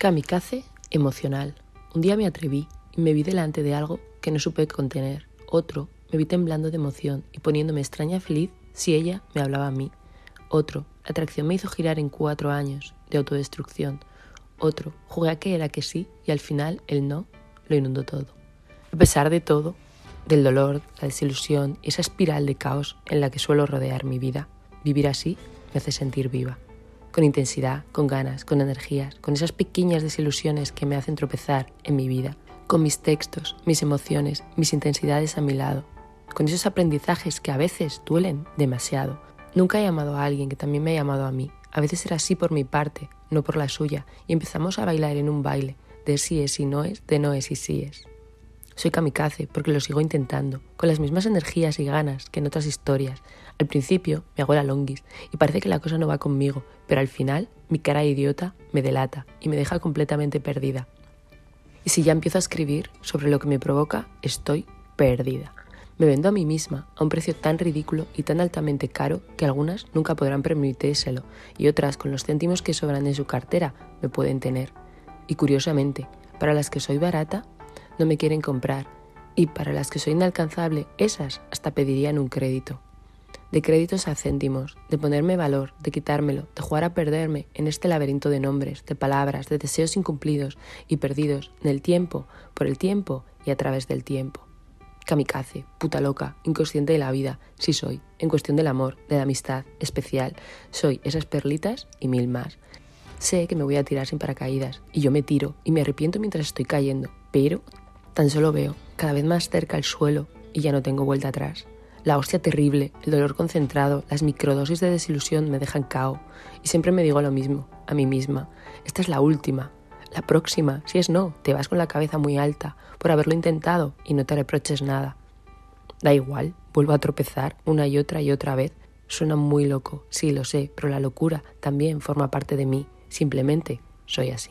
Kamikaze emocional. Un día me atreví y me vi delante de algo que no supe contener. Otro, me vi temblando de emoción y poniéndome extraña feliz si ella me hablaba a mí. Otro, la atracción me hizo girar en cuatro años de autodestrucción. Otro, jugué a que era que sí y al final el no lo inundó todo. A pesar de todo, del dolor, la desilusión y esa espiral de caos en la que suelo rodear mi vida, vivir así me hace sentir viva. Con intensidad, con ganas, con energías, con esas pequeñas desilusiones que me hacen tropezar en mi vida, con mis textos, mis emociones, mis intensidades a mi lado, con esos aprendizajes que a veces duelen demasiado. Nunca he amado a alguien que también me ha llamado a mí. A veces era así por mi parte, no por la suya, y empezamos a bailar en un baile de sí es y no es, de no es y sí es. Soy kamikaze porque lo sigo intentando, con las mismas energías y ganas que en otras historias. Al principio me hago la longis y parece que la cosa no va conmigo, pero al final mi cara idiota me delata y me deja completamente perdida. Y si ya empiezo a escribir sobre lo que me provoca, estoy perdida. Me vendo a mí misma a un precio tan ridículo y tan altamente caro que algunas nunca podrán permitírselo y otras con los céntimos que sobran en su cartera me pueden tener. Y curiosamente, para las que soy barata, no me quieren comprar y para las que soy inalcanzable, esas hasta pedirían un crédito. De créditos a céntimos, de ponerme valor, de quitármelo, de jugar a perderme en este laberinto de nombres, de palabras, de deseos incumplidos y perdidos en el tiempo, por el tiempo y a través del tiempo. Kamikaze, puta loca, inconsciente de la vida, sí soy, en cuestión del amor, de la amistad, especial, soy esas perlitas y mil más. Sé que me voy a tirar sin paracaídas y yo me tiro y me arrepiento mientras estoy cayendo, pero Tan solo veo cada vez más cerca el suelo y ya no tengo vuelta atrás. La hostia terrible, el dolor concentrado, las microdosis de desilusión me dejan cao y siempre me digo lo mismo, a mí misma. Esta es la última. La próxima, si es no, te vas con la cabeza muy alta por haberlo intentado y no te reproches nada. Da igual, vuelvo a tropezar una y otra y otra vez. Suena muy loco, sí lo sé, pero la locura también forma parte de mí. Simplemente soy así.